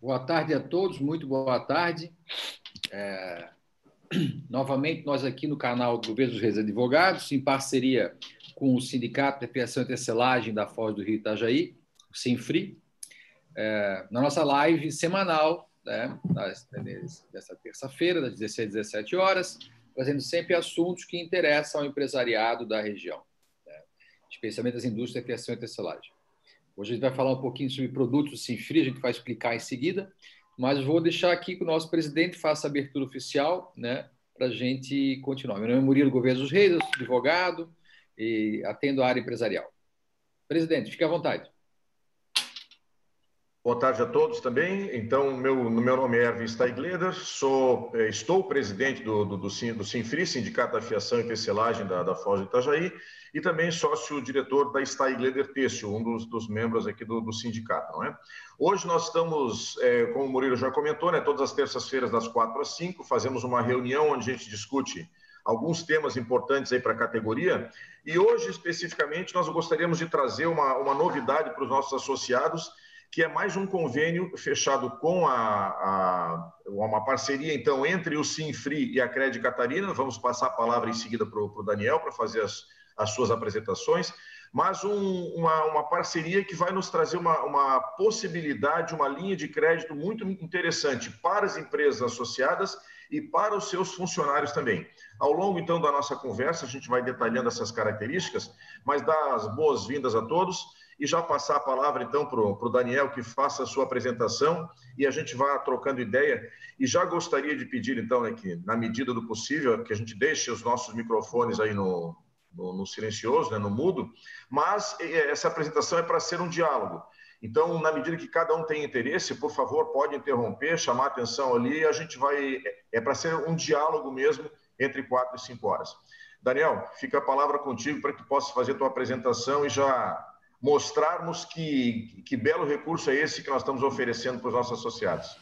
Boa tarde a todos, muito boa tarde. É... Novamente, nós aqui no canal do Governo dos Reis Advogados, em parceria com o Sindicato de Criação e Tecelagem da Foz do Rio Itajaí, o Sinfri, é... na nossa live semanal, né, dessa terça-feira, das 16 às 17 horas, trazendo sempre assuntos que interessam ao empresariado da região, né, especialmente as indústrias de criação e tecelagem. Hoje a gente vai falar um pouquinho sobre produtos sem frio, a gente vai explicar em seguida, mas vou deixar aqui que o nosso presidente faça a abertura oficial, né, para a gente continuar. Meu nome é Murilo Gouveia dos Reis, eu sou advogado e atendo a área empresarial. Presidente, fique à vontade. Boa tarde a todos também. Então, meu, meu nome é Erwin Steigleder, sou, é, estou presidente do, do, do, do Sinfri, Sindicato da Fiação e Tecelagem da, da Foz do Itajaí, e também sócio-diretor da Steigleder Têxtil, um dos, dos, membros aqui do, do, sindicato. Não é? Hoje nós estamos, é, como o Murilo já comentou, né, todas as terças-feiras das quatro às cinco, fazemos uma reunião onde a gente discute alguns temas importantes aí para a categoria. E hoje, especificamente, nós gostaríamos de trazer uma, uma novidade para os nossos associados, que é mais um convênio fechado com a, a, uma parceria, então, entre o Sinfri e a Cred Catarina. Vamos passar a palavra em seguida para o Daniel para fazer as, as suas apresentações, mas um, uma, uma, parceria que vai nos trazer uma, uma possibilidade, uma linha de crédito muito interessante para as empresas associadas e para os seus funcionários também. Ao longo, então, da nossa conversa, a gente vai detalhando essas características, mas dar as boas-vindas a todos e já passar a palavra então para o Daniel que faça a sua apresentação e a gente vá trocando ideia. E já gostaria de pedir então né, que, na medida do possível, que a gente deixe os nossos microfones aí no, no, no silencioso, né, no mudo, mas essa apresentação é para ser um diálogo. Então, na medida que cada um tem interesse, por favor, pode interromper, chamar atenção ali, a gente vai. É para ser um diálogo mesmo entre quatro e cinco horas. Daniel, fica a palavra contigo para que possa fazer tua apresentação e já mostrarmos que, que belo recurso é esse que nós estamos oferecendo para os nossos associados.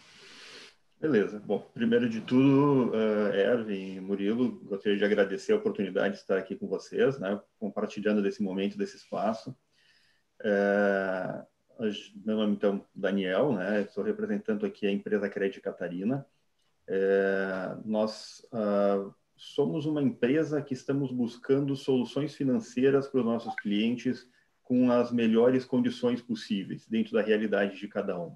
Beleza. Bom, primeiro de tudo, uh, Erwin e Murilo, gostaria de agradecer a oportunidade de estar aqui com vocês, né, compartilhando desse momento, desse espaço. Uh, meu nome, então, Daniel, né, estou representando aqui a empresa Crédito Catarina. Uh, nós somos uma empresa que estamos buscando soluções financeiras para os nossos clientes com as melhores condições possíveis, dentro da realidade de cada um.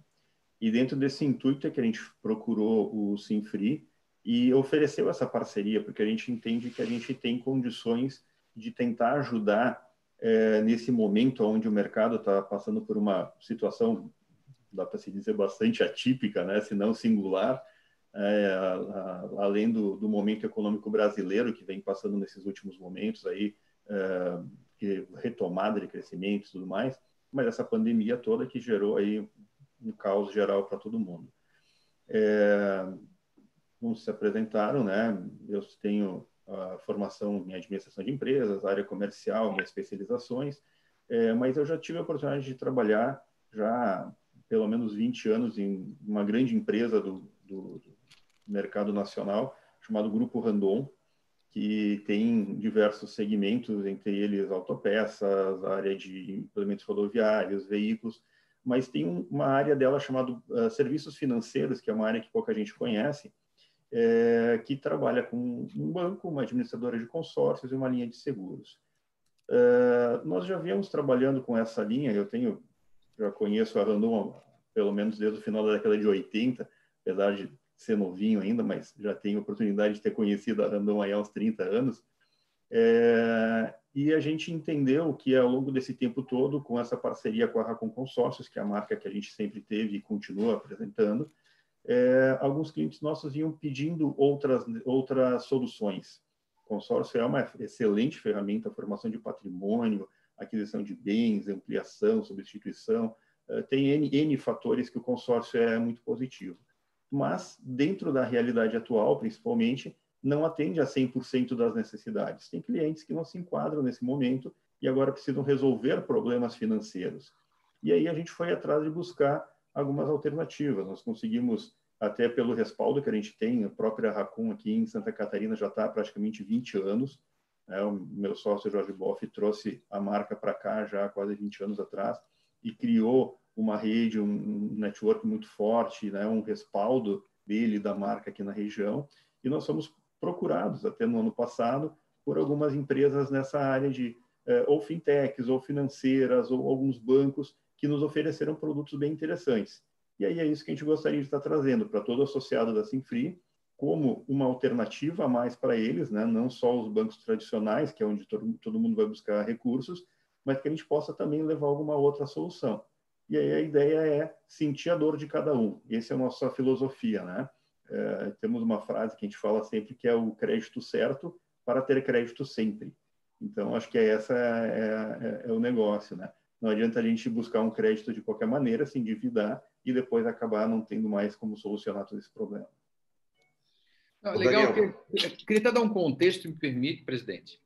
E dentro desse intuito é que a gente procurou o Simfree e ofereceu essa parceria, porque a gente entende que a gente tem condições de tentar ajudar é, nesse momento onde o mercado está passando por uma situação, dá para se dizer, bastante atípica, né, se não singular, é, a, a, além do, do, momento econômico brasileiro que vem passando nesses últimos momentos aí, é, retomada de crescimento e tudo mais, mas essa pandemia toda que gerou aí um caos geral para todo mundo. É, se apresentaram, né? Eu tenho a formação em administração de empresas, área comercial, minhas especializações, é, mas eu já tive a oportunidade de trabalhar já pelo menos 20 anos em uma grande empresa do, do, do mercado nacional chamado Grupo Randon, que tem diversos segmentos, entre eles autopeças, área de implementos rodoviários, veículos, mas tem uma área dela chamada uh, serviços financeiros, que é uma área que pouca gente conhece, é, que trabalha com um banco, uma administradora de consórcios e uma linha de seguros. Uh, nós já viemos trabalhando com essa linha, eu tenho, já conheço a Randon pelo menos desde o final da década de 80, apesar de ser novinho ainda, mas já tenho oportunidade de ter conhecido a Randon há uns 30 anos. É, e a gente entendeu que ao longo desse tempo todo, com essa parceria com a Racon Consórcios, que é a marca que a gente sempre teve e continua apresentando, é, alguns clientes nossos iam pedindo outras, outras soluções. O consórcio é uma excelente ferramenta, formação de patrimônio, aquisição de bens, ampliação, substituição, é, tem N, N fatores que o consórcio é muito positivo mas dentro da realidade atual, principalmente, não atende a 100% das necessidades. Tem clientes que não se enquadram nesse momento e agora precisam resolver problemas financeiros. E aí a gente foi atrás de buscar algumas alternativas. Nós conseguimos, até pelo respaldo que a gente tem, a própria Racon aqui em Santa Catarina já está há praticamente 20 anos. Né? O meu sócio Jorge Boff trouxe a marca para cá já há quase 20 anos atrás e criou uma rede, um network muito forte, né, um respaldo dele, da marca aqui na região. E nós fomos procurados, até no ano passado, por algumas empresas nessa área de eh, ou fintechs, ou financeiras, ou alguns bancos que nos ofereceram produtos bem interessantes. E aí é isso que a gente gostaria de estar trazendo para todo associado da Simfree, como uma alternativa a mais para eles, né? não só os bancos tradicionais, que é onde todo, todo mundo vai buscar recursos, mas que a gente possa também levar alguma outra solução. E aí a ideia é sentir a dor de cada um. Essa é a nossa filosofia, né? É, temos uma frase que a gente fala sempre que é o crédito certo para ter crédito sempre. Então, acho que essa é, é, é, o negócio, né? Não adianta a gente buscar um crédito de qualquer maneira, se endividar e depois acabar não tendo mais como solucionar todo esse problema. Não, legal, que, queria até dar um contexto, me permite, presidente.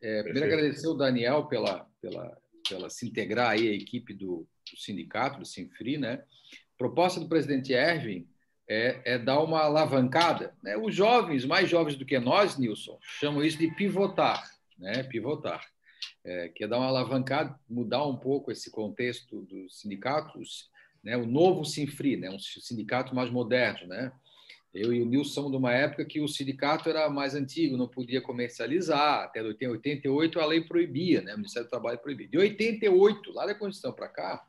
É, primeiro, agradecer o Daniel pela, pela, pela se integrar aí à equipe do, do sindicato, do Sinfri, né? Proposta do presidente Erwin é, é, dar uma alavancada. Né? Os jovens, mais jovens do que nós, Nilson, chamam isso de pivotar, né? Pivotar. É, que é dar uma alavancada, mudar um pouco esse contexto dos sindicatos, né? O novo Sinfri, né? Um sindicato mais moderno, né? Eu e o Nilson somos de uma época que o sindicato era mais antigo, não podia comercializar. Até 88 a lei proibia, né? o Ministério do Trabalho proibia. De 88, lá da Constituição para cá,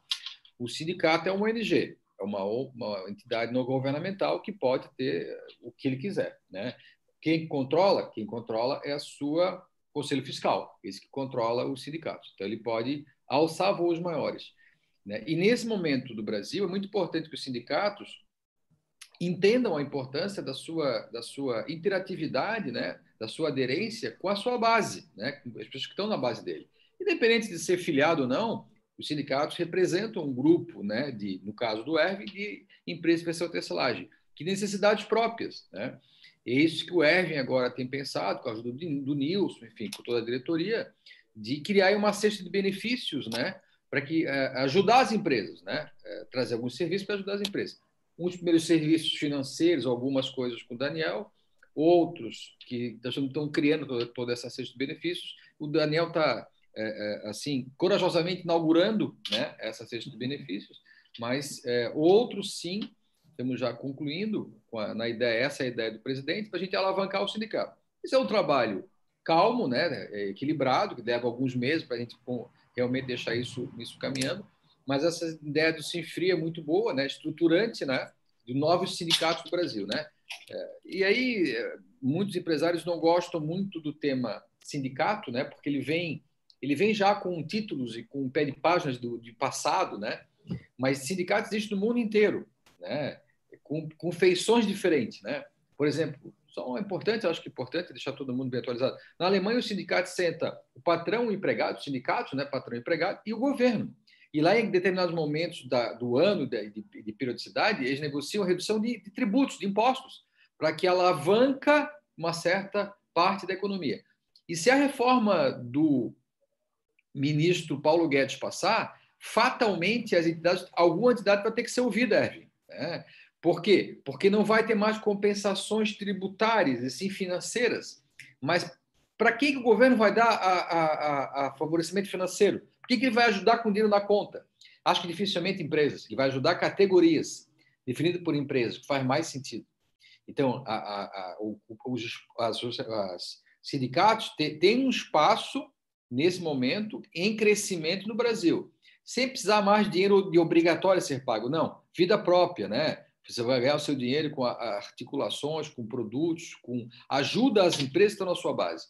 o sindicato é uma ONG, é uma, uma entidade não governamental que pode ter o que ele quiser. Né? Quem controla, quem controla é a sua conselho fiscal, esse que controla o sindicato. Então ele pode alçar voos maiores. Né? E nesse momento do Brasil é muito importante que os sindicatos entendam a importância da sua, da sua interatividade, né, da sua aderência com a sua base, né, as pessoas que estão na base dele. Independente de ser filiado ou não, os sindicatos representam um grupo, né, de, no caso do ERV, de empresas de especial tecelagem, que necessidades próprias. Né? É isso que o Ervin agora tem pensado, com a ajuda do, do Nilson, enfim, com toda a diretoria, de criar uma cesta de benefícios, né, para que uh, ajudar as empresas, né, uh, trazer alguns serviços para ajudar as empresas uns primeiros serviços financeiros, algumas coisas com o Daniel, outros que estão criando toda, toda essa cesta de benefícios. O Daniel está, é, é, assim, corajosamente inaugurando né, essa cesta de benefícios, mas é, outros, sim, estamos já concluindo a, na ideia, essa é a ideia do presidente, para a gente alavancar o sindicato. Esse é um trabalho calmo, né, é equilibrado, que leva alguns meses para a gente realmente deixar isso, isso caminhando, mas essa ideia do Sinfri é muito boa, né? estruturante né? de novos sindicatos do Brasil. Né? É, e aí, é, muitos empresários não gostam muito do tema sindicato, né? porque ele vem, ele vem já com títulos e com pé de páginas do, de passado, né? mas sindicatos existem no mundo inteiro, né? com, com feições diferentes. Né? Por exemplo, só é importante, acho que é importante deixar todo mundo bem atualizado. Na Alemanha, o sindicato senta o patrão, o empregado, o sindicato, né, patrão empregado, e o governo. E lá, em determinados momentos da, do ano de, de, de, periodicidade, eles negociam a redução de, de tributos, de impostos, para que alavanca uma certa parte da economia. E se a reforma do ministro Paulo Guedes passar, fatalmente as entidades, alguma entidade vai ter que ser ouvida, Erwin. Né? Por quê? Porque não vai ter mais compensações tributárias, e sim financeiras. Mas para quem o governo vai dar a, a, a, a favorecimento financeiro? Por que, que ele vai ajudar com dinheiro na conta? Acho que dificilmente empresas. Ele vai ajudar categorias definidas por empresas, que faz mais sentido. Então, a, a, a, os as, as sindicatos têm um espaço, nesse momento, em crescimento no Brasil. Sem precisar mais dinheiro de obrigatório ser pago. Não, vida própria, né? Você vai ganhar o seu dinheiro com articulações, com produtos, com ajuda às empresas que estão na sua base.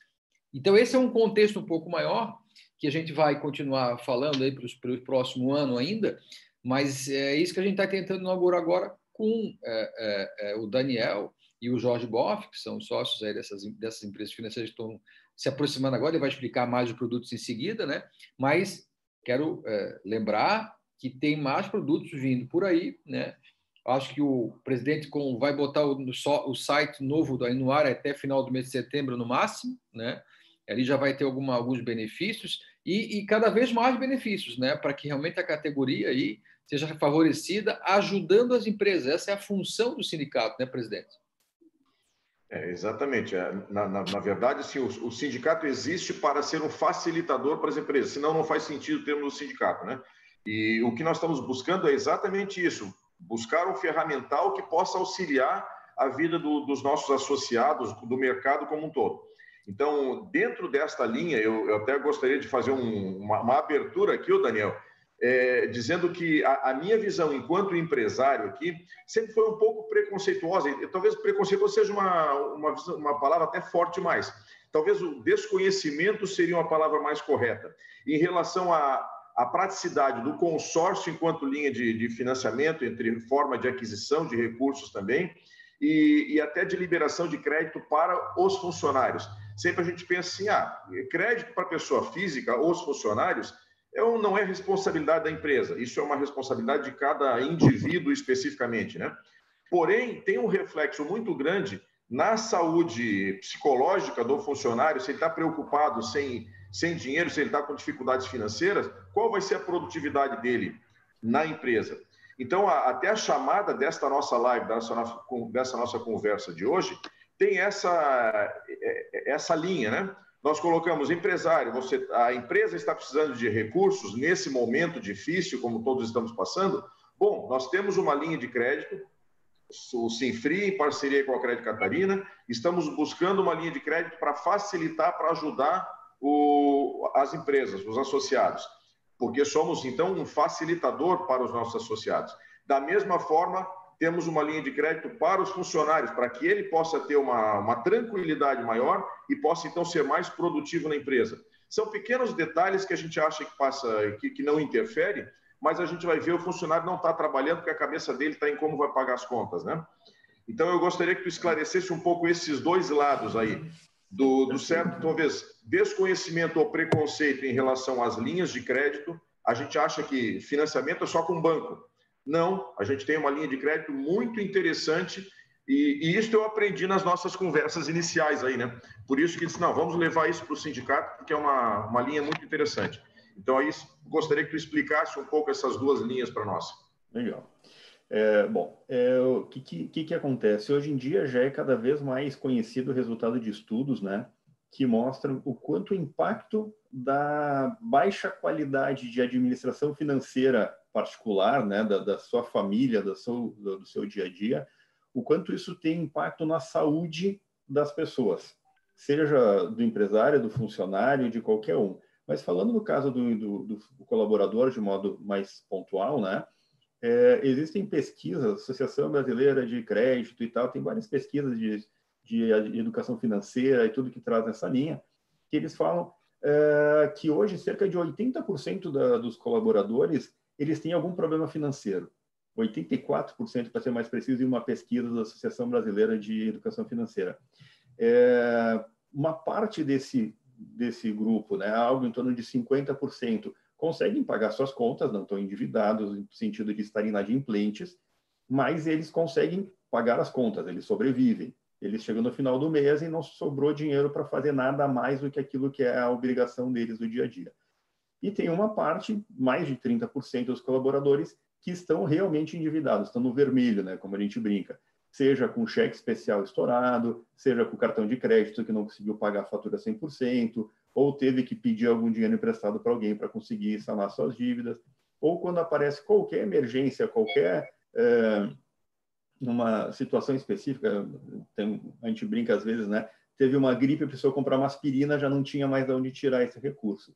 Então, esse é um contexto um pouco maior que a gente vai continuar falando aí para o próximo ano ainda, mas é isso que a gente está tentando inaugurar agora com é, é, é, o Daniel e o Jorge Boff, que são sócios aí dessas, dessas empresas financeiras que estão se aproximando agora, ele vai explicar mais os produtos em seguida, né? mas quero é, lembrar que tem mais produtos vindo por aí, né? Acho que o presidente vai botar o, o site novo no ar até final do mês de setembro no máximo, né? Ali já vai ter alguma, alguns benefícios e, e, cada vez mais benefícios, né? Para que realmente a categoria aí seja favorecida, ajudando as empresas. Essa é a função do sindicato, né, presidente? É, exatamente. É, na, na, na, verdade, sim, o, o, sindicato existe para ser um facilitador para as empresas, senão não faz sentido termos o sindicato, né? E o que nós estamos buscando é exatamente isso: buscar um ferramental que possa auxiliar a vida do, dos nossos associados, do mercado como um todo. Então, dentro desta linha, eu, eu até gostaria de fazer um, uma, uma, abertura aqui, o Daniel, é, dizendo que a, a, minha visão enquanto empresário aqui sempre foi um pouco preconceituosa, e talvez preconceituoso seja uma, uma, uma palavra até forte demais. Talvez o desconhecimento seria uma palavra mais correta. Em relação à, à praticidade do consórcio enquanto linha de, de financiamento, entre forma de aquisição de recursos também, e, e, até de liberação de crédito para os funcionários. Sempre a gente pensa assim, ah, crédito para pessoa física, os funcionários, é não é responsabilidade da empresa, isso é uma responsabilidade de cada indivíduo especificamente, né? Porém, tem um reflexo muito grande na saúde psicológica do funcionário, se ele está preocupado sem, sem dinheiro, se ele está com dificuldades financeiras, qual vai ser a produtividade dele na empresa? Então, a, até a chamada desta nossa live, dessa nossa, dessa nossa conversa de hoje, tem essa, é, é, essa linha, né? Nós colocamos empresário, você, a empresa está precisando de recursos nesse momento difícil, como todos estamos passando. Bom, nós temos uma linha de crédito, o Sinfri, em parceria com a Crédito Catarina, estamos buscando uma linha de crédito para facilitar, para ajudar o, as empresas, os associados, porque somos, então, um facilitador para os nossos associados. Da mesma forma, temos uma linha de crédito para os funcionários, para que ele possa ter uma, uma tranquilidade maior e possa, então, ser mais produtivo na empresa. São pequenos detalhes que a gente acha que passa, que, que não interfere, mas a gente vai ver o funcionário não está trabalhando porque a cabeça dele está em como vai pagar as contas, né? Então, eu gostaria que tu esclarecesse um pouco esses dois lados aí, do, do certo, talvez, desconhecimento ou preconceito em relação às linhas de crédito. A gente acha que financiamento é só com banco. Não, a gente tem uma linha de crédito muito interessante e, e, isso eu aprendi nas nossas conversas iniciais aí, né? Por isso que disse, não, vamos levar isso para o sindicato, porque é uma, uma linha muito interessante. Então, aí gostaria que tu explicasse um pouco essas duas linhas para nós. Legal. É, bom, é, o que, que, que acontece? Hoje em dia já é cada vez mais conhecido o resultado de estudos, né? Que mostram o quanto o impacto da baixa qualidade de administração financeira particular, né, da, da sua família, do seu, do seu dia a dia, o quanto isso tem impacto na saúde das pessoas, seja do empresário, do funcionário, de qualquer um. Mas falando no caso do, do, do colaborador de modo mais pontual, né, é, existem pesquisas, Associação Brasileira de Crédito e tal, tem várias pesquisas de, de educação financeira e tudo que traz nessa linha, que eles falam é, que hoje cerca de 80% da, dos colaboradores eles têm algum problema financeiro. 84%, para ser mais preciso, em uma pesquisa da Associação Brasileira de Educação Financeira. É, uma parte desse, desse grupo, né, algo em torno de 50%, conseguem pagar suas contas, não estão endividados, no sentido de estarem inadimplentes, mas eles conseguem pagar as contas, eles sobrevivem. Eles chegam no final do mês e não sobrou dinheiro para fazer nada mais do que aquilo que é a obrigação deles do dia a dia. E tem uma parte, mais de 30% dos colaboradores, que estão realmente endividados, estão no vermelho, né, como a gente brinca. Seja com cheque especial estourado, seja com cartão de crédito que não conseguiu pagar a fatura 100%, ou teve que pedir algum dinheiro emprestado para alguém para conseguir sanar suas dívidas, ou quando aparece qualquer emergência, qualquer é, numa situação específica, tem, a gente brinca às vezes, né? Teve uma gripe, precisou comprar uma aspirina, já não tinha mais de onde tirar esse recurso.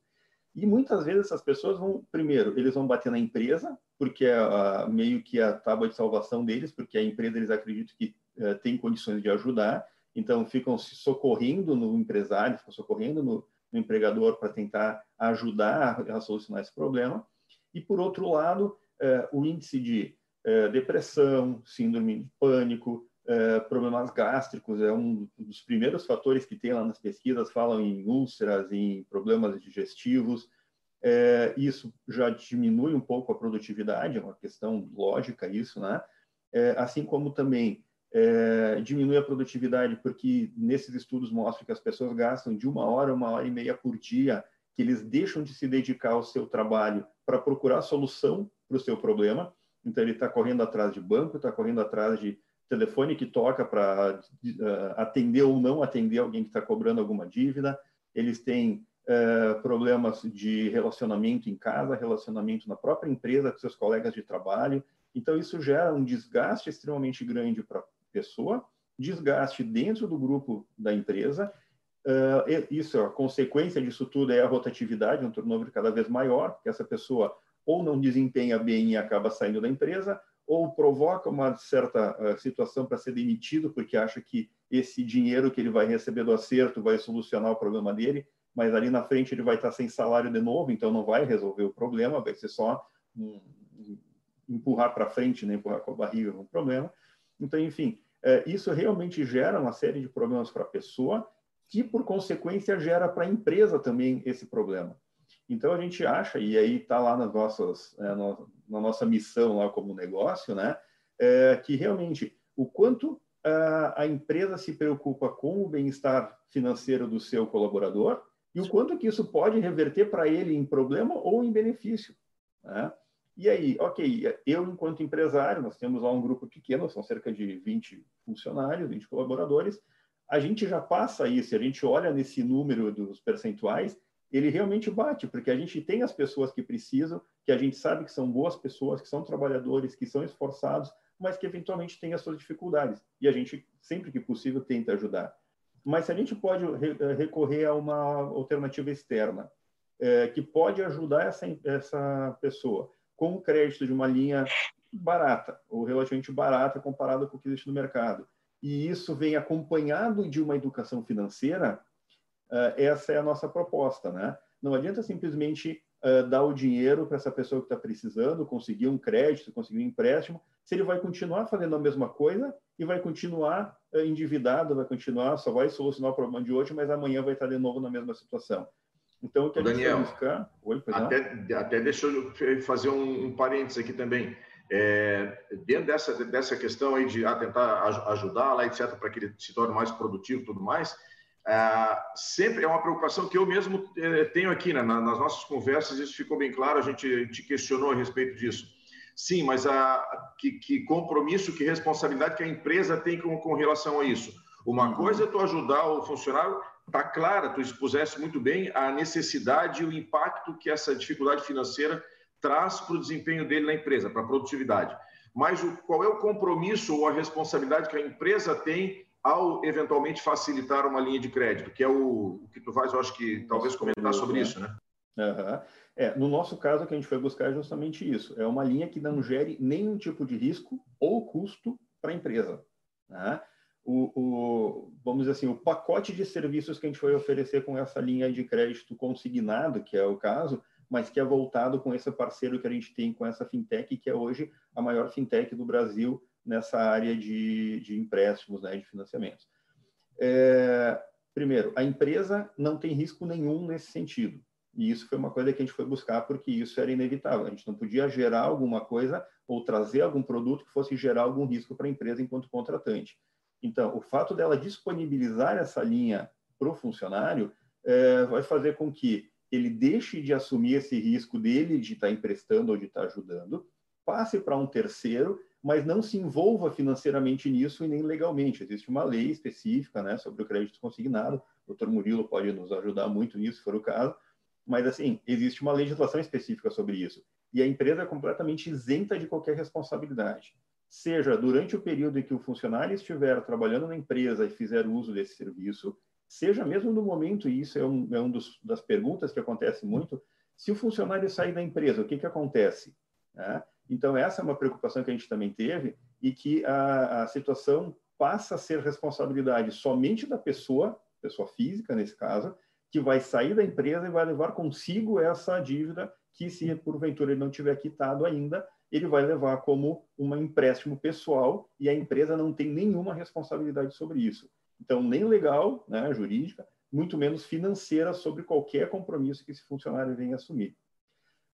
E muitas vezes essas pessoas vão, primeiro, eles vão bater na empresa, porque é a, meio que a tábua de salvação deles, porque a empresa eles acreditam que é, tem condições de ajudar, então ficam se socorrendo no empresário, ficam socorrendo no, no empregador para tentar ajudar a, a, solucionar esse problema. E por outro lado, é, o índice de é, depressão, síndrome de pânico, é, problemas gástricos é um dos primeiros fatores que tem lá nas pesquisas, falam em úlceras, em problemas digestivos. É, isso já diminui um pouco a produtividade, é uma questão lógica isso, né? É, assim como também diminui a produtividade, porque nesses estudos mostram que as pessoas gastam de uma hora, uma hora e meia por dia, que eles deixam de se dedicar ao seu trabalho para procurar solução para o seu problema. Então, ele está correndo atrás de banco, está correndo atrás de telefone que toca para uh, atender ou não atender alguém que está cobrando alguma dívida. Eles têm é, problemas de relacionamento em casa, relacionamento na própria empresa com seus colegas de trabalho. Então, isso gera um desgaste extremamente grande para a pessoa, desgaste dentro do grupo da empresa. Uh, isso, a consequência disso tudo é a rotatividade, um turnover cada vez maior, que essa pessoa ou não desempenha bem e acaba saindo da empresa, ou provoca uma certa uh, situação para ser demitido, porque acha que esse dinheiro que ele vai receber do acerto vai solucionar o problema dele, mas ali na frente ele vai estar sem salário de novo, então não vai resolver o problema, vai ser só um, empurrar para frente, né, empurrar com a barriga um problema. Então, enfim, uh, isso realmente gera uma série de problemas para a pessoa, que por consequência gera para a empresa também esse problema. Então a gente acha, e aí está lá nas nossas, é, no, na nossa missão lá como negócio, né, é, que realmente o quanto a, a empresa se preocupa com o bem-estar financeiro do seu colaborador e o quanto que isso pode reverter para ele em problema ou em benefício. Né? E aí, ok, eu enquanto empresário, nós temos lá um grupo pequeno, são cerca de 20 funcionários, 20 colaboradores, a gente já passa isso, a gente olha nesse número dos percentuais ele realmente bate, porque a gente tem as pessoas que precisam, que a gente sabe que são boas pessoas, que são trabalhadores, que são esforçados, mas que eventualmente têm as suas dificuldades. E a gente, sempre que possível, tenta ajudar. Mas se a gente pode eh, recorrer a uma alternativa externa, é, que pode ajudar essa, essa pessoa com o crédito de uma linha barata, ou relativamente barata comparado com o que existe no mercado, e isso vem acompanhado de uma educação financeira, uh, essa é a nossa proposta, né? Não adianta simplesmente uh, dar o dinheiro para essa pessoa que está precisando, conseguir um crédito, conseguir um empréstimo, se ele vai continuar fazendo a mesma coisa e vai continuar uh, endividado, vai continuar, só vai solucionar o problema de hoje, mas amanhã vai estar de novo na mesma situação. Então, o que a gente Daniel, vai buscar... Oi, até, até deixa eu fazer um, um parênteses aqui também. É, dentro dessa, dessa questão aí de ah, tentar ajudar lá, etc., para que ele se torne mais produtivo e tudo mais, é, sempre é uma preocupação que eu mesmo é, tenho aqui, né? nas nossas conversas, isso ficou bem claro, a gente te questionou a respeito disso. Sim, mas a, que, que compromisso, que responsabilidade que a empresa tem com, com relação a isso? Uma uhum. coisa é tu ajudar o funcionário, está clara, tu expuseste muito bem a necessidade e o impacto que essa dificuldade financeira traz para o desempenho dele na empresa, para a produtividade. Mas o, qual é o compromisso ou a responsabilidade que a empresa tem ao eventualmente facilitar uma linha de crédito, que é o, o que tu faz, eu acho que talvez comentar sobre isso, né? Uhum. É, no nosso caso, o que a gente foi buscar é justamente isso. É uma linha que não gere nenhum tipo de risco ou custo para a empresa. Né? O, o, vamos dizer assim, o pacote de serviços que a gente foi oferecer com essa linha de crédito consignado, que é o caso, mas que é voltado com esse parceiro que a gente tem com essa fintech, que é hoje a maior fintech do Brasil, nessa área de, de empréstimos, né, de financiamentos. É, primeiro, a empresa não tem risco nenhum nesse sentido. E isso foi uma coisa que a gente foi buscar porque isso era inevitável. A gente não podia gerar alguma coisa ou trazer algum produto que fosse gerar algum risco para a empresa enquanto contratante. Então, o fato dela disponibilizar essa linha para o funcionário é, vai fazer com que ele deixe de assumir esse risco dele de estar emprestando ou de estar ajudando, passe para um terceiro mas não se envolva financeiramente nisso e nem legalmente. Existe uma lei específica né, sobre o crédito consignado, o doutor Murilo pode nos ajudar muito nisso, se for o caso, mas, assim, existe uma legislação específica sobre isso. E a empresa é completamente isenta de qualquer responsabilidade. Seja durante o período em que o funcionário estiver trabalhando na empresa e fizer uso desse serviço, seja mesmo no momento, e isso é um, é um das perguntas que acontece muito, se o funcionário sair da empresa, o que, que acontece? É, então, essa é uma preocupação que a gente também teve e que a, a situação passa a ser responsabilidade somente da pessoa, pessoa física nesse caso, que vai sair da empresa e vai levar consigo essa dívida que, se porventura ele não tiver quitado ainda, ele vai levar como um empréstimo pessoal e a empresa não tem nenhuma responsabilidade sobre isso. Então, nem legal, né, jurídica, muito menos financeira sobre qualquer compromisso que esse funcionário venha assumir.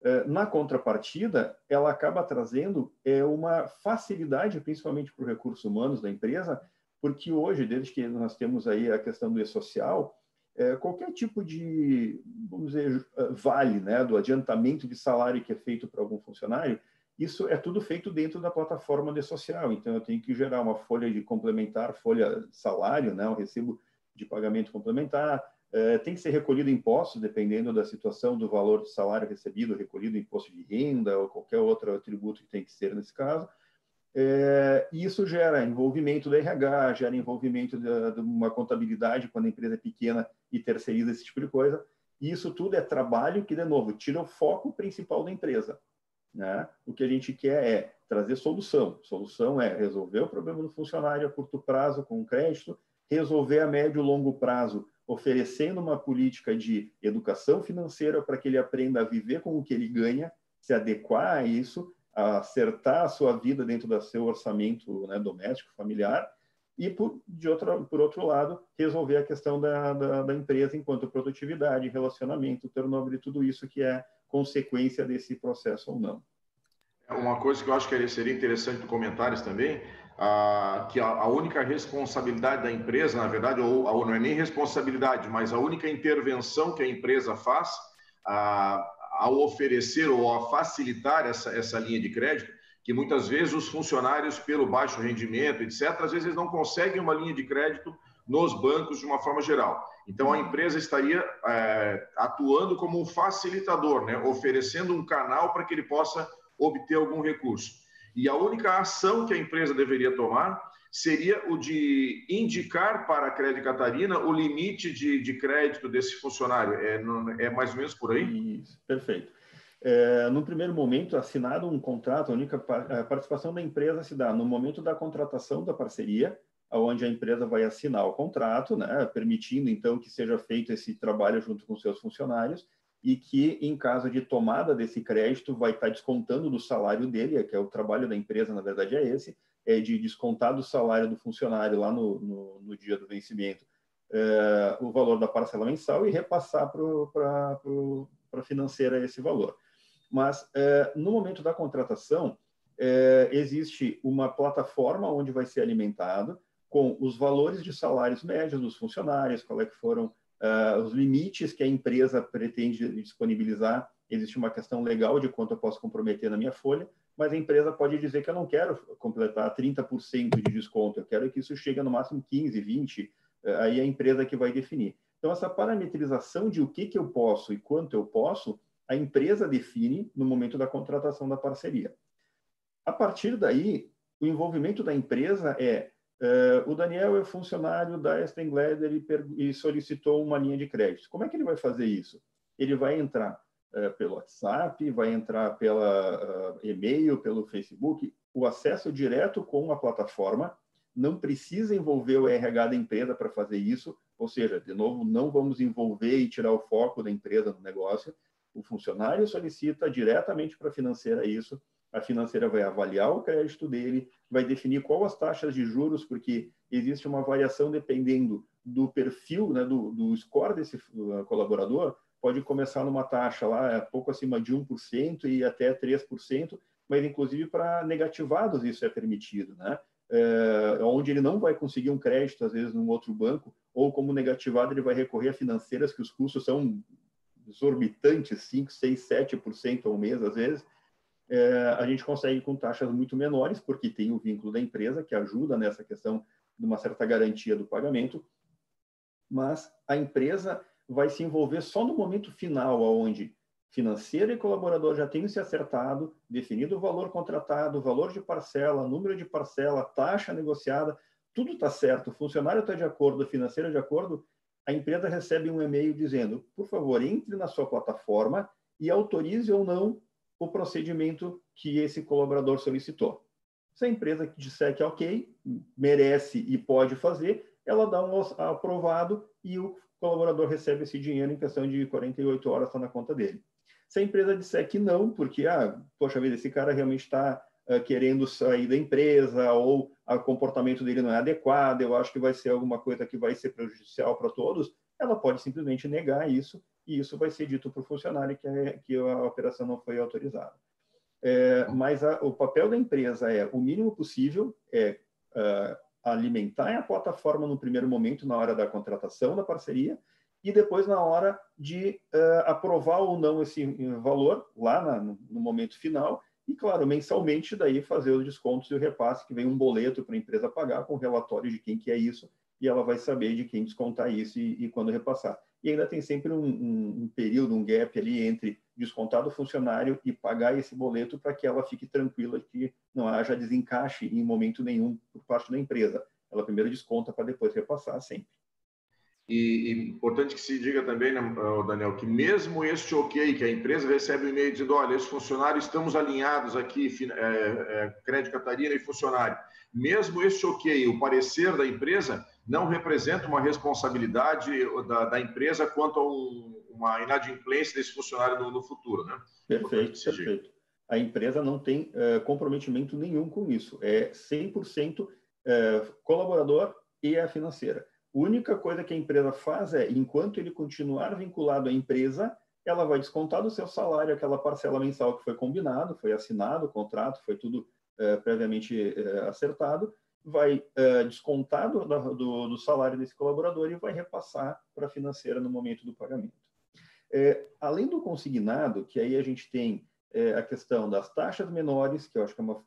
Eh, na contrapartida, ela acaba trazendo é, uma facilidade, principalmente para os recursos humanos da empresa, porque hoje, desde que nós temos aí a questão do e-social, é, qualquer tipo de, vamos dizer, vale, né, do adiantamento de salário que é feito para algum funcionário, isso é tudo feito dentro da plataforma de social. Então, eu tenho que gerar uma folha de complementar, folha salário, né, um recibo de pagamento complementar, é, tem que ser recolhido impostos, dependendo da situação do valor do salário recebido, recolhido imposto de renda ou qualquer outro tributo que tem que ser nesse caso. É, isso gera envolvimento do RH, gera envolvimento de, de, uma contabilidade quando a empresa é pequena e terceiriza esse tipo de coisa. E isso tudo é trabalho que, de novo, tira o foco principal da empresa. Né? O que a gente quer é trazer solução. Solução é resolver o problema do funcionário a curto prazo com crédito, resolver a médio e longo prazo oferecendo uma política de educação financeira para que ele aprenda a viver com o que ele ganha, se adequar a isso, a acertar a sua vida dentro do seu orçamento né, doméstico, familiar, e, por, de outra, por outro lado, resolver a questão da, da, da empresa enquanto produtividade, relacionamento, turnover e tudo isso que é consequência desse processo ou não. Uma coisa que eu acho que seria interessante comentários também que a, a, única responsabilidade da empresa, na verdade, ou, ou, não é nem responsabilidade, mas a única intervenção que a empresa faz ah, ao oferecer ou a facilitar essa, essa linha de crédito, que muitas vezes os funcionários, pelo baixo rendimento, etc., às vezes não conseguem uma linha de crédito nos bancos de uma forma geral. Então, a empresa estaria é, atuando como um facilitador, né? oferecendo um canal para que ele possa obter algum recurso. E a única ação que a empresa deveria tomar seria o de indicar para a Crédito Catarina o limite de, de crédito desse funcionário. É, é, mais ou menos por aí? Isso, perfeito. É, no primeiro momento, assinado um contrato, a única participação da empresa se dá no momento da contratação da parceria, onde a empresa vai assinar o contrato, né, permitindo então que seja feito esse trabalho junto com seus funcionários, e que, em caso de tomada desse crédito, vai estar descontando do salário dele, que é o trabalho da empresa, na verdade, é esse, é de descontar do salário do funcionário lá no, no, no dia do vencimento é, o valor da parcela mensal e repassar para a financeira esse valor. Mas, é, no momento da contratação, é, existe uma plataforma onde vai ser alimentado com os valores de salários médios dos funcionários, qual é que foram uh, os limites que a empresa pretende disponibilizar. Existe uma questão legal de quanto eu posso comprometer na minha folha, mas a empresa pode dizer que eu não quero completar 30% de desconto, eu quero que isso chegue no máximo 15, 20, uh, aí é a empresa que vai definir. Então, essa parametrização de o que, que eu posso e quanto eu posso, a empresa define no momento da contratação da parceria. A partir daí, o envolvimento da empresa é o Daniel é funcionário da Estée Lauder e, e, solicitou uma linha de crédito. Como é que ele vai fazer isso? Ele vai entrar uh, pelo WhatsApp, vai entrar pela uh, e-mail, pelo Facebook, o acesso direto com a plataforma. Não precisa envolver o RH da empresa para fazer isso, ou seja, de novo, não vamos envolver e tirar o foco da empresa no negócio. O funcionário solicita diretamente para a financeira isso, a financeira vai avaliar o crédito dele, vai definir qual as taxas de juros, porque existe uma variação dependendo do perfil, né, do, do score desse uh, colaborador, pode começar numa taxa lá é pouco acima de 1% e até 3%, mas inclusive para negativados isso é permitido, né? É, onde ele não vai conseguir um crédito, às vezes, num outro banco, ou como negativado, ele vai recorrer a financeiras que os custos são exorbitantes, 5, 6, 7% ao mês, às vezes, é, a gente consegue com taxas muito menores, porque tem o vínculo da empresa, que ajuda nessa questão de uma certa garantia do pagamento, mas a empresa vai se envolver só no momento final, onde financeiro e colaborador já tenham se acertado, definido o valor contratado, valor de parcela, número de parcela, taxa negociada, tudo está certo, o funcionário está de acordo, o financeiro de acordo, a empresa recebe um e-mail dizendo, por favor, entre na sua plataforma e autorize ou não o procedimento que esse colaborador solicitou. Se a empresa disser que é ok, merece e pode fazer, ela dá um aprovado e o colaborador recebe esse dinheiro em questão de 48 horas está na conta dele. Se a empresa disser que não, porque, ah, poxa vida, esse cara realmente está uh, querendo sair da empresa ou o comportamento dele não é adequado, eu acho que vai ser alguma coisa que vai ser prejudicial para todos, ela pode simplesmente negar isso e isso vai ser dito para o funcionário que, é, que a operação não foi autorizada. É, mas a, o papel da empresa é, o mínimo possível, é uh, alimentar a plataforma no primeiro momento, na hora da contratação da parceria, e depois na hora de uh, aprovar ou não esse valor, lá na, no momento final, e, claro, mensalmente, daí fazer os descontos e o repasse, que vem um boleto para a empresa pagar com relatório de quem que é isso, e ela vai saber de quem descontar isso e, e quando repassar. e ainda tem sempre um, um, um período, um gap ali entre descontar do funcionário e pagar esse boleto para que ela fique tranquila que não haja desencaixe em momento nenhum por parte da empresa. Ela primeiro desconta para depois repassar sempre. E, e, importante que se diga também, né, Daniel, que mesmo este ok, que a empresa recebe um e-mail dizendo, olha, esse funcionário, estamos alinhados aqui, é, é, crédito Catarina e funcionário. Mesmo este ok, o parecer da empresa, não representa uma responsabilidade da, da empresa quanto a um, uma inadimplência desse funcionário no, no futuro, né? Perfeito, perfeito. A empresa não tem uh, comprometimento nenhum com isso. É 100% uh, colaborador e a financeira. A única coisa que a empresa faz é, enquanto ele continuar vinculado à empresa, ela vai descontar do seu salário aquela parcela mensal que foi combinado, foi assinado o contrato, foi tudo uh, previamente uh, acertado, vai uh, descontar do, do, do, salário desse colaborador e vai repassar para a financeira no momento do pagamento. É, além do consignado, que aí a gente tem é, a questão das taxas menores, que eu acho que é uma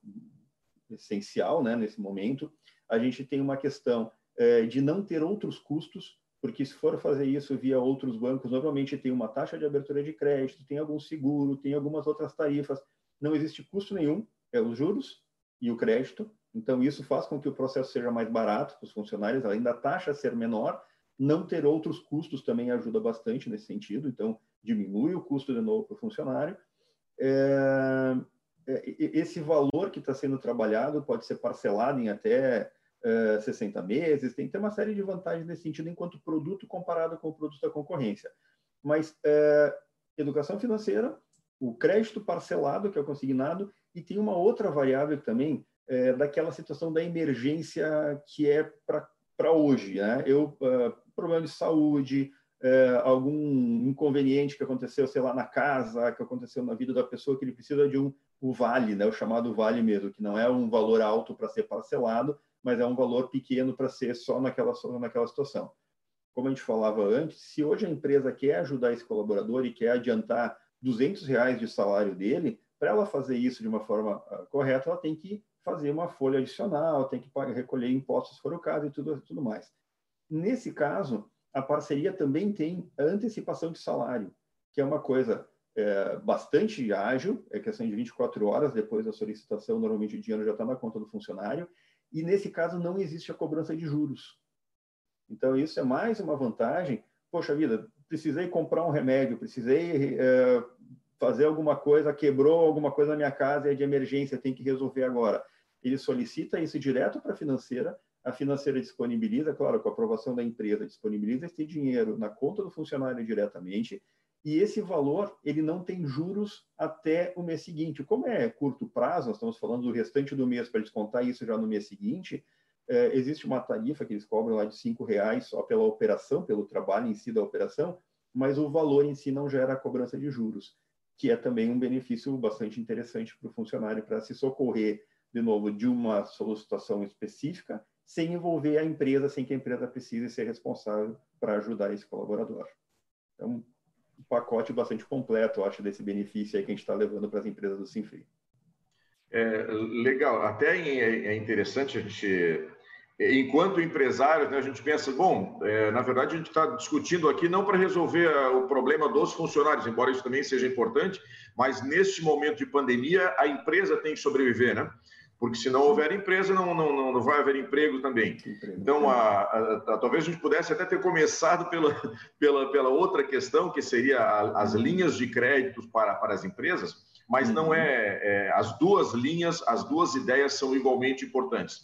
essencial né, nesse momento, a gente tem uma questão é, de não ter outros custos, porque se for fazer isso via outros bancos, normalmente tem uma taxa de abertura de crédito, tem algum seguro, tem algumas outras tarifas, não existe custo nenhum, é os juros e o crédito, então isso faz com que o processo seja mais barato para os funcionários, além da taxa ser menor, não ter outros custos também ajuda bastante nesse sentido, então diminui o custo de novo para o funcionário. É, é, esse valor que está sendo trabalhado pode ser parcelado em até 60 eh, meses, tem, tem uma série de vantagens nesse sentido, enquanto produto comparado com o produto da concorrência. Mas é, educação financeira, o crédito parcelado, que é o consignado, e tem uma outra variável também, é, daquela situação da emergência que é para hoje. Né? Eu, uh, problema de saúde, uh, algum inconveniente que aconteceu, sei lá, na casa, que aconteceu na vida da pessoa, que ele precisa de um o vale, né? o chamado vale mesmo, que não é um valor alto para ser parcelado, mas é um valor pequeno para ser só naquela, só naquela situação. Como a gente falava antes, se hoje a empresa quer ajudar esse colaborador e quer adiantar 200 reais de salário dele, para ela fazer isso de uma forma uh, correta, ela tem que fazer uma folha adicional, tem que recolher impostos se for o caso e tudo, tudo mais. Nesse caso, a parceria também tem antecipação de salário, que é uma coisa é, bastante ágil, é questão de 24 horas depois da solicitação, normalmente o dinheiro já está na conta do funcionário, e nesse caso não existe a cobrança de juros. Então, isso é mais uma vantagem. Poxa vida, precisei comprar um remédio, precisei é, fazer alguma coisa, quebrou alguma coisa na minha casa, é de emergência, tem que resolver agora. Ele solicita isso direto para a financeira, a financeira disponibiliza, claro, com a aprovação da empresa, disponibiliza esse dinheiro na conta do funcionário diretamente, e esse valor ele não tem juros até o mês seguinte. Como é curto prazo, nós estamos falando do restante do mês para descontar isso já no mês seguinte, é, existe uma tarifa que eles cobram lá de cinco reais só pela operação, pelo trabalho em si da operação, mas o valor em si não gera a cobrança de juros, que é também um benefício bastante interessante para o funcionário para se socorrer de novo de uma solicitação específica, sem envolver a empresa, sem que a empresa precise ser responsável para ajudar esse colaborador. Então, um pacote bastante completo, eu acho, desse benefício aí que a gente está levando para as empresas do Sinfree. É, legal, até é, é interessante a gente, enquanto empresário, né, a gente pensa, bom, é, na verdade a gente está discutindo aqui não para resolver o problema dos funcionários, embora isso também seja importante, mas neste momento de pandemia a empresa tem que sobreviver, né? Porque se não houver empresa, não, não, não vai haver emprego também. Então, a, a, a, talvez a gente pudesse até ter começado pela, pela, pela outra questão, que seria as linhas de créditos para, para as empresas, mas não uhum. é, é, as duas linhas, as duas ideias são igualmente importantes.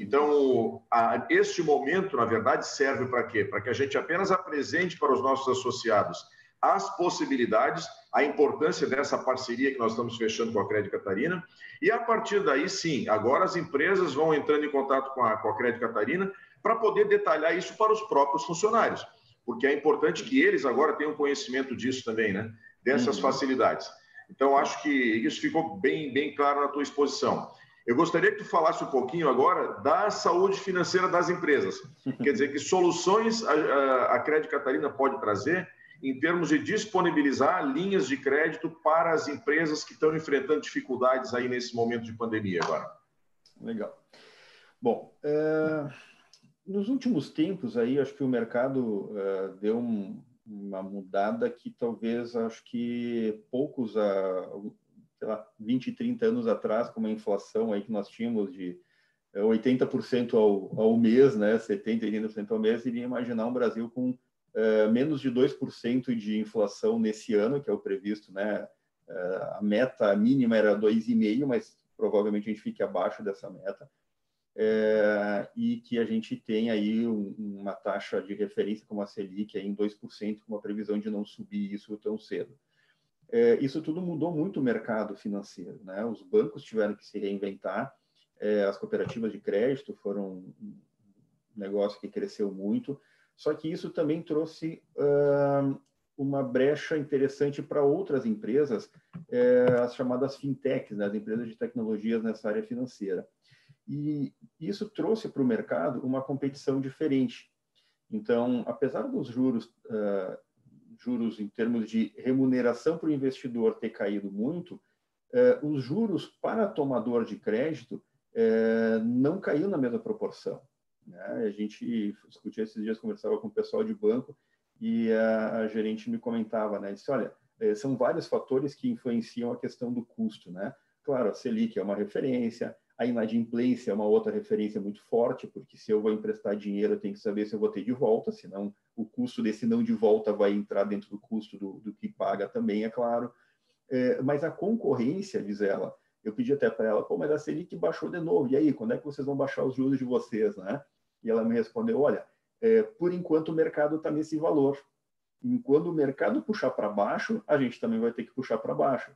Então, a, este momento, na verdade, serve para quê? Para que a gente apenas apresente para os nossos associados as possibilidades, a importância dessa parceria que nós estamos fechando com a Crédito Catarina. E a partir daí, sim, agora as empresas vão entrando em contato com a, com a Crédito Catarina para poder detalhar isso para os próprios funcionários, porque é importante que eles agora tenham conhecimento disso também, né? Dessas uhum. facilidades. Então, acho que isso ficou bem, bem claro na tua exposição. Eu gostaria que tu falasse um pouquinho agora da saúde financeira das empresas. Quer dizer, que soluções a, a, a Crédito Catarina pode trazer em termos de disponibilizar linhas de crédito para as empresas que estão enfrentando dificuldades aí nesse momento de pandemia agora. Legal. Bom, é, nos últimos tempos aí, acho que o mercado é, deu um, uma mudada que talvez acho que poucos, a, sei lá, 20, 30 anos atrás, com uma inflação aí que nós tínhamos de 80% ao, ao mês, né, 70%, 80% ao mês, iria imaginar um Brasil com uh, menos de 2% de inflação nesse ano, que é o previsto, né, uh, a meta mínima era 2,5%, mas provavelmente a gente fique abaixo dessa meta é, e que a gente tem aí um, uma taxa de referência como a Selic aí em 2%, com uma previsão de não subir isso tão cedo. É, isso tudo mudou muito o mercado financeiro, né? Os bancos tiveram que se reinventar, é, as cooperativas de crédito foram um negócio que cresceu muito, só que isso também trouxe uh, uma brecha interessante para outras empresas, é, as chamadas fintechs, né? as empresas de tecnologias nessa área financeira. E isso trouxe para o mercado uma competição diferente. Então, apesar dos juros, uh, juros em termos de remuneração para o investidor ter caído muito, uh, os juros para tomador de crédito uh, não caiu na mesma proporção. Né? A gente discutia esses dias, conversava com o pessoal de banco e a, a gerente me comentava, né? Disse, olha, eh, são vários fatores que influenciam a questão do custo, né? Claro, a Selic é uma referência, a inadimplência é uma outra referência muito forte, porque se eu vou emprestar dinheiro, eu tenho que saber se eu vou ter de volta, senão o custo desse não de volta vai entrar dentro do custo do, do que paga também, é claro. É, mas a concorrência, diz ela, eu pedi até para ela, pô, mas a Selic baixou de novo, e aí, quando é que vocês vão baixar os juros de vocês, né? E ela me respondeu, olha, é, por enquanto o mercado está nesse valor. Enquanto o mercado puxar para baixo, a gente também vai ter que puxar para baixo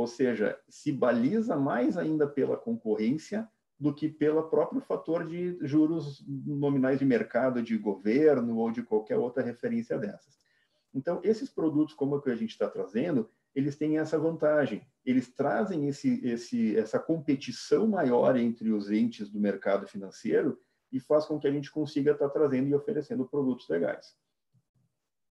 ou seja, se baliza mais ainda pela concorrência do que pelo próprio fator de juros nominais de mercado, de governo ou de qualquer outra referência dessas. Então, esses produtos, como o que a gente está trazendo, eles têm essa vantagem. Eles trazem esse, esse, essa competição maior entre os entes do mercado financeiro e faz com que a gente consiga estar tá trazendo e oferecendo produtos legais.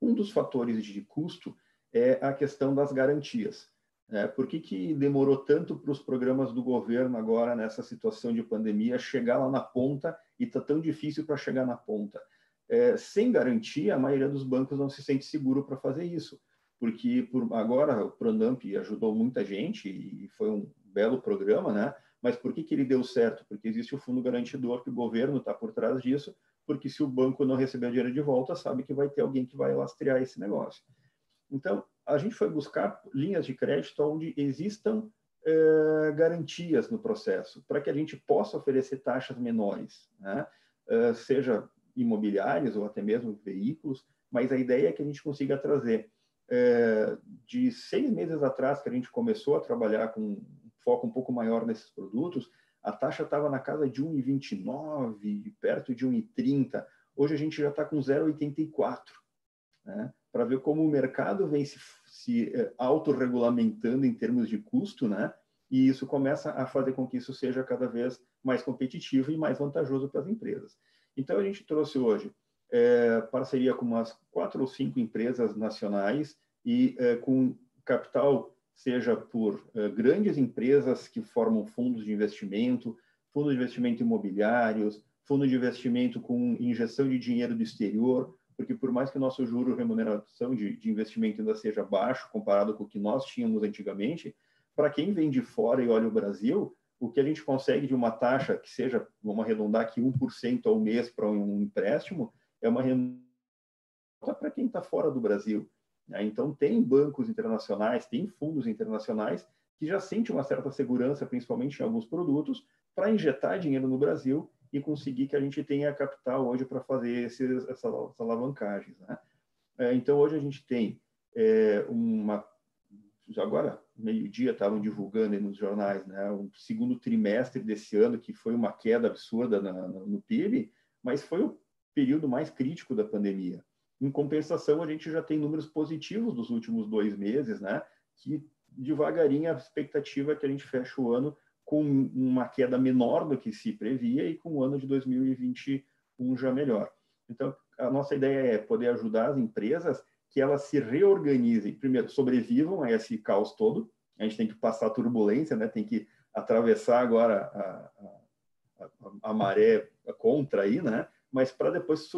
Um dos fatores de custo é a questão das garantias. É, por que, que demorou tanto para os programas do governo agora, nessa situação de pandemia, chegar lá na ponta e está tão difícil para chegar na ponta? É, sem garantia, a maioria dos bancos não se sente seguro para fazer isso, porque por, agora o Pronamp ajudou muita gente e foi um belo programa, né? Mas por que, que ele deu certo? Porque existe o fundo garantidor, que o governo está por trás disso, porque se o banco não receber o dinheiro de volta, sabe que vai ter alguém que vai lastrear esse negócio. Então, a gente foi buscar linhas de crédito onde existam eh, garantias no processo, para que a gente possa oferecer taxas menores, né? uh, seja imobiliárias ou até mesmo veículos, mas a ideia é que a gente consiga trazer. Uh, de seis meses atrás, que a gente começou a trabalhar com foco um pouco maior nesses produtos, a taxa estava na casa de 1,29, perto de 1,30. Hoje a gente já está com 0,84. Né? para ver como o mercado vem se, se eh, autorregulamentando em termos de custo, né? E isso começa a fazer com que isso seja cada vez mais competitivo e mais vantajoso para as empresas. Então, a gente trouxe hoje é, parceria com umas quatro ou cinco empresas nacionais e é, com capital, seja por é, grandes empresas que formam fundos de investimento, fundos de investimento imobiliários, fundo de investimento com injeção de dinheiro do exterior, porque por mais que o nosso juro remuneração de, de investimento ainda seja baixo comparado com o que nós tínhamos antigamente, para quem vem de fora e olha o Brasil, o que a gente consegue de uma taxa que seja, vamos arredondar aqui, 1% ao mês para um empréstimo, é uma renda para quem está fora do Brasil. Né? Então, tem bancos internacionais, tem fundos internacionais que já sentem uma certa segurança, principalmente em alguns produtos, para injetar dinheiro no Brasil e conseguir que a gente tenha capital hoje para fazer esses, essas, alavancagens. Né? É, então, hoje a gente tem é, uma. Agora, meio-dia, estavam divulgando nos jornais né, o segundo trimestre desse ano, que foi uma queda absurda na, no PIB, mas foi o período mais crítico da pandemia. Em compensação, a gente já tem números positivos dos últimos dois meses, né, que devagarinho a expectativa é que a gente feche o ano com uma queda menor do que se previa e com o ano de 2021 já melhor. Então, a nossa ideia é poder ajudar as empresas que elas se reorganizem, primeiro, sobrevivam a esse caos todo, a gente tem que passar a turbulência, né? tem que atravessar agora a, a, a maré contra aí, né? Mas para depois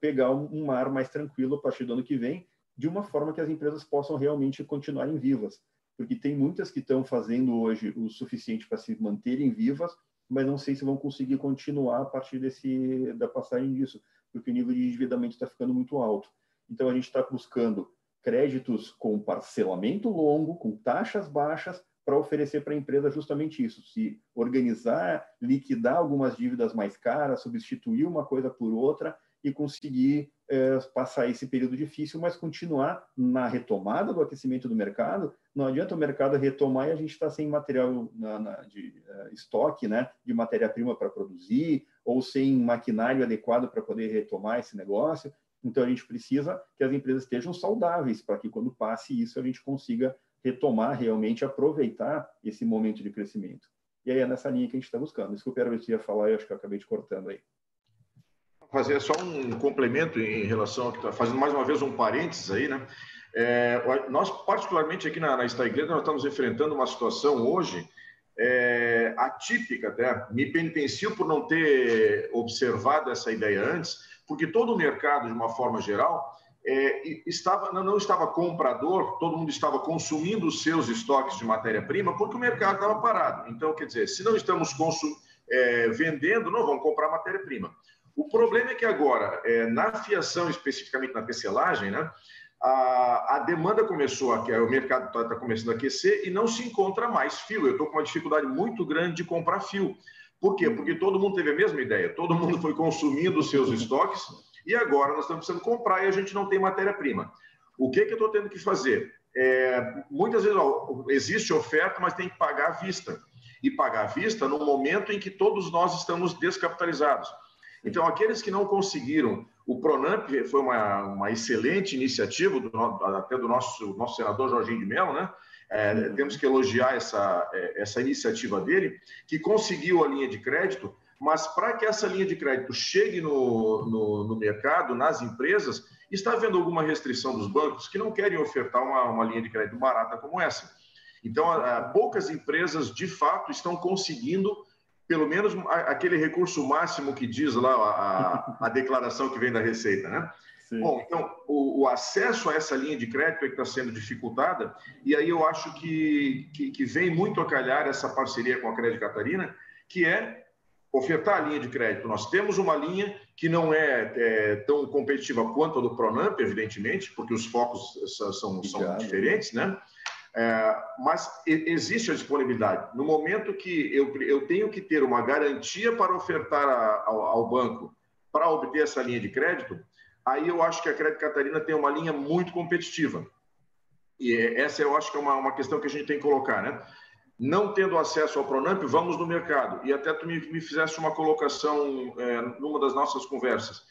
pegar um mar mais tranquilo a partir do ano que vem, de uma forma que as empresas possam realmente continuarem vivas. Porque tem muitas que estão fazendo hoje o suficiente para se manterem vivas, mas não sei se vão conseguir continuar a partir desse, da passagem disso, porque o nível de endividamento está ficando muito alto. Então, a gente está buscando créditos com parcelamento longo, com taxas baixas, para oferecer para a empresa justamente isso: se organizar, liquidar algumas dívidas mais caras, substituir uma coisa por outra e conseguir é, passar esse período difícil, mas continuar na retomada do aquecimento do mercado. Não adianta o mercado retomar e a gente está sem material na, na, de uh, estoque, né, de matéria-prima para produzir, ou sem maquinário adequado para poder retomar esse negócio. Então, a gente precisa que as empresas estejam saudáveis para que, quando passe isso, a gente consiga retomar realmente, aproveitar esse momento de crescimento. E aí é nessa linha que a gente está buscando. Isso que ia falar, eu acho que eu acabei te cortando aí. Fazer só um complemento em relação ao que está fazendo mais uma vez um parênteses aí, né? É, nós, particularmente aqui na, na nós estamos enfrentando uma situação hoje é, atípica até. Me penitencio por não ter observado essa ideia antes, porque todo o mercado, de uma forma geral, é, estava, não estava comprador, todo mundo estava consumindo os seus estoques de matéria-prima porque o mercado estava parado. Então, quer dizer, se não estamos consum, é, vendendo, não vamos comprar matéria-prima. O problema é que agora, é, na fiação, especificamente na tecelagem, né, a, a demanda começou a o mercado está tá começando a aquecer e não se encontra mais fio. Eu estou com uma dificuldade muito grande de comprar fio. Por quê? Porque todo mundo teve a mesma ideia, todo mundo foi consumindo os seus estoques e agora nós estamos precisando comprar e a gente não tem matéria-prima. O que, que eu estou tendo que fazer? É, muitas vezes ó, existe oferta, mas tem que pagar à vista. E pagar à vista no momento em que todos nós estamos descapitalizados. Então, aqueles que não conseguiram, o Pronamp foi uma, uma excelente iniciativa, do, até do nosso, nosso senador Jorginho de Mello, né? É, temos que elogiar essa, é, essa iniciativa dele, que conseguiu a linha de crédito mas para que essa linha de crédito chegue no, no, no, mercado, nas empresas, está havendo alguma restrição dos bancos que não querem ofertar uma, uma linha de crédito barata como essa. Então, a, a, poucas empresas, de fato, estão conseguindo, pelo menos, a, aquele recurso máximo que diz lá a, a declaração que vem da Receita, né? Sim. Bom, então, o, o, acesso a essa linha de crédito é que está sendo dificultada, e aí eu acho que, que, que vem muito a calhar essa parceria com a Crédito Catarina, que é ofertar a linha de crédito. Nós temos uma linha que não é, é tão competitiva quanto a do Pronamp, evidentemente, porque os focos são, são diferentes, né? É, mas existe a disponibilidade. No momento que eu, eu tenho que ter uma garantia para ofertar a, ao, ao, banco para obter essa linha de crédito, aí eu acho que a Crédito Catarina tem uma linha muito competitiva. E essa eu acho que é uma, uma questão que a gente tem que colocar, né? Não tendo acesso ao Pronamp, vamos no mercado. E até tu me, me fizeste uma colocação é, numa das nossas conversas,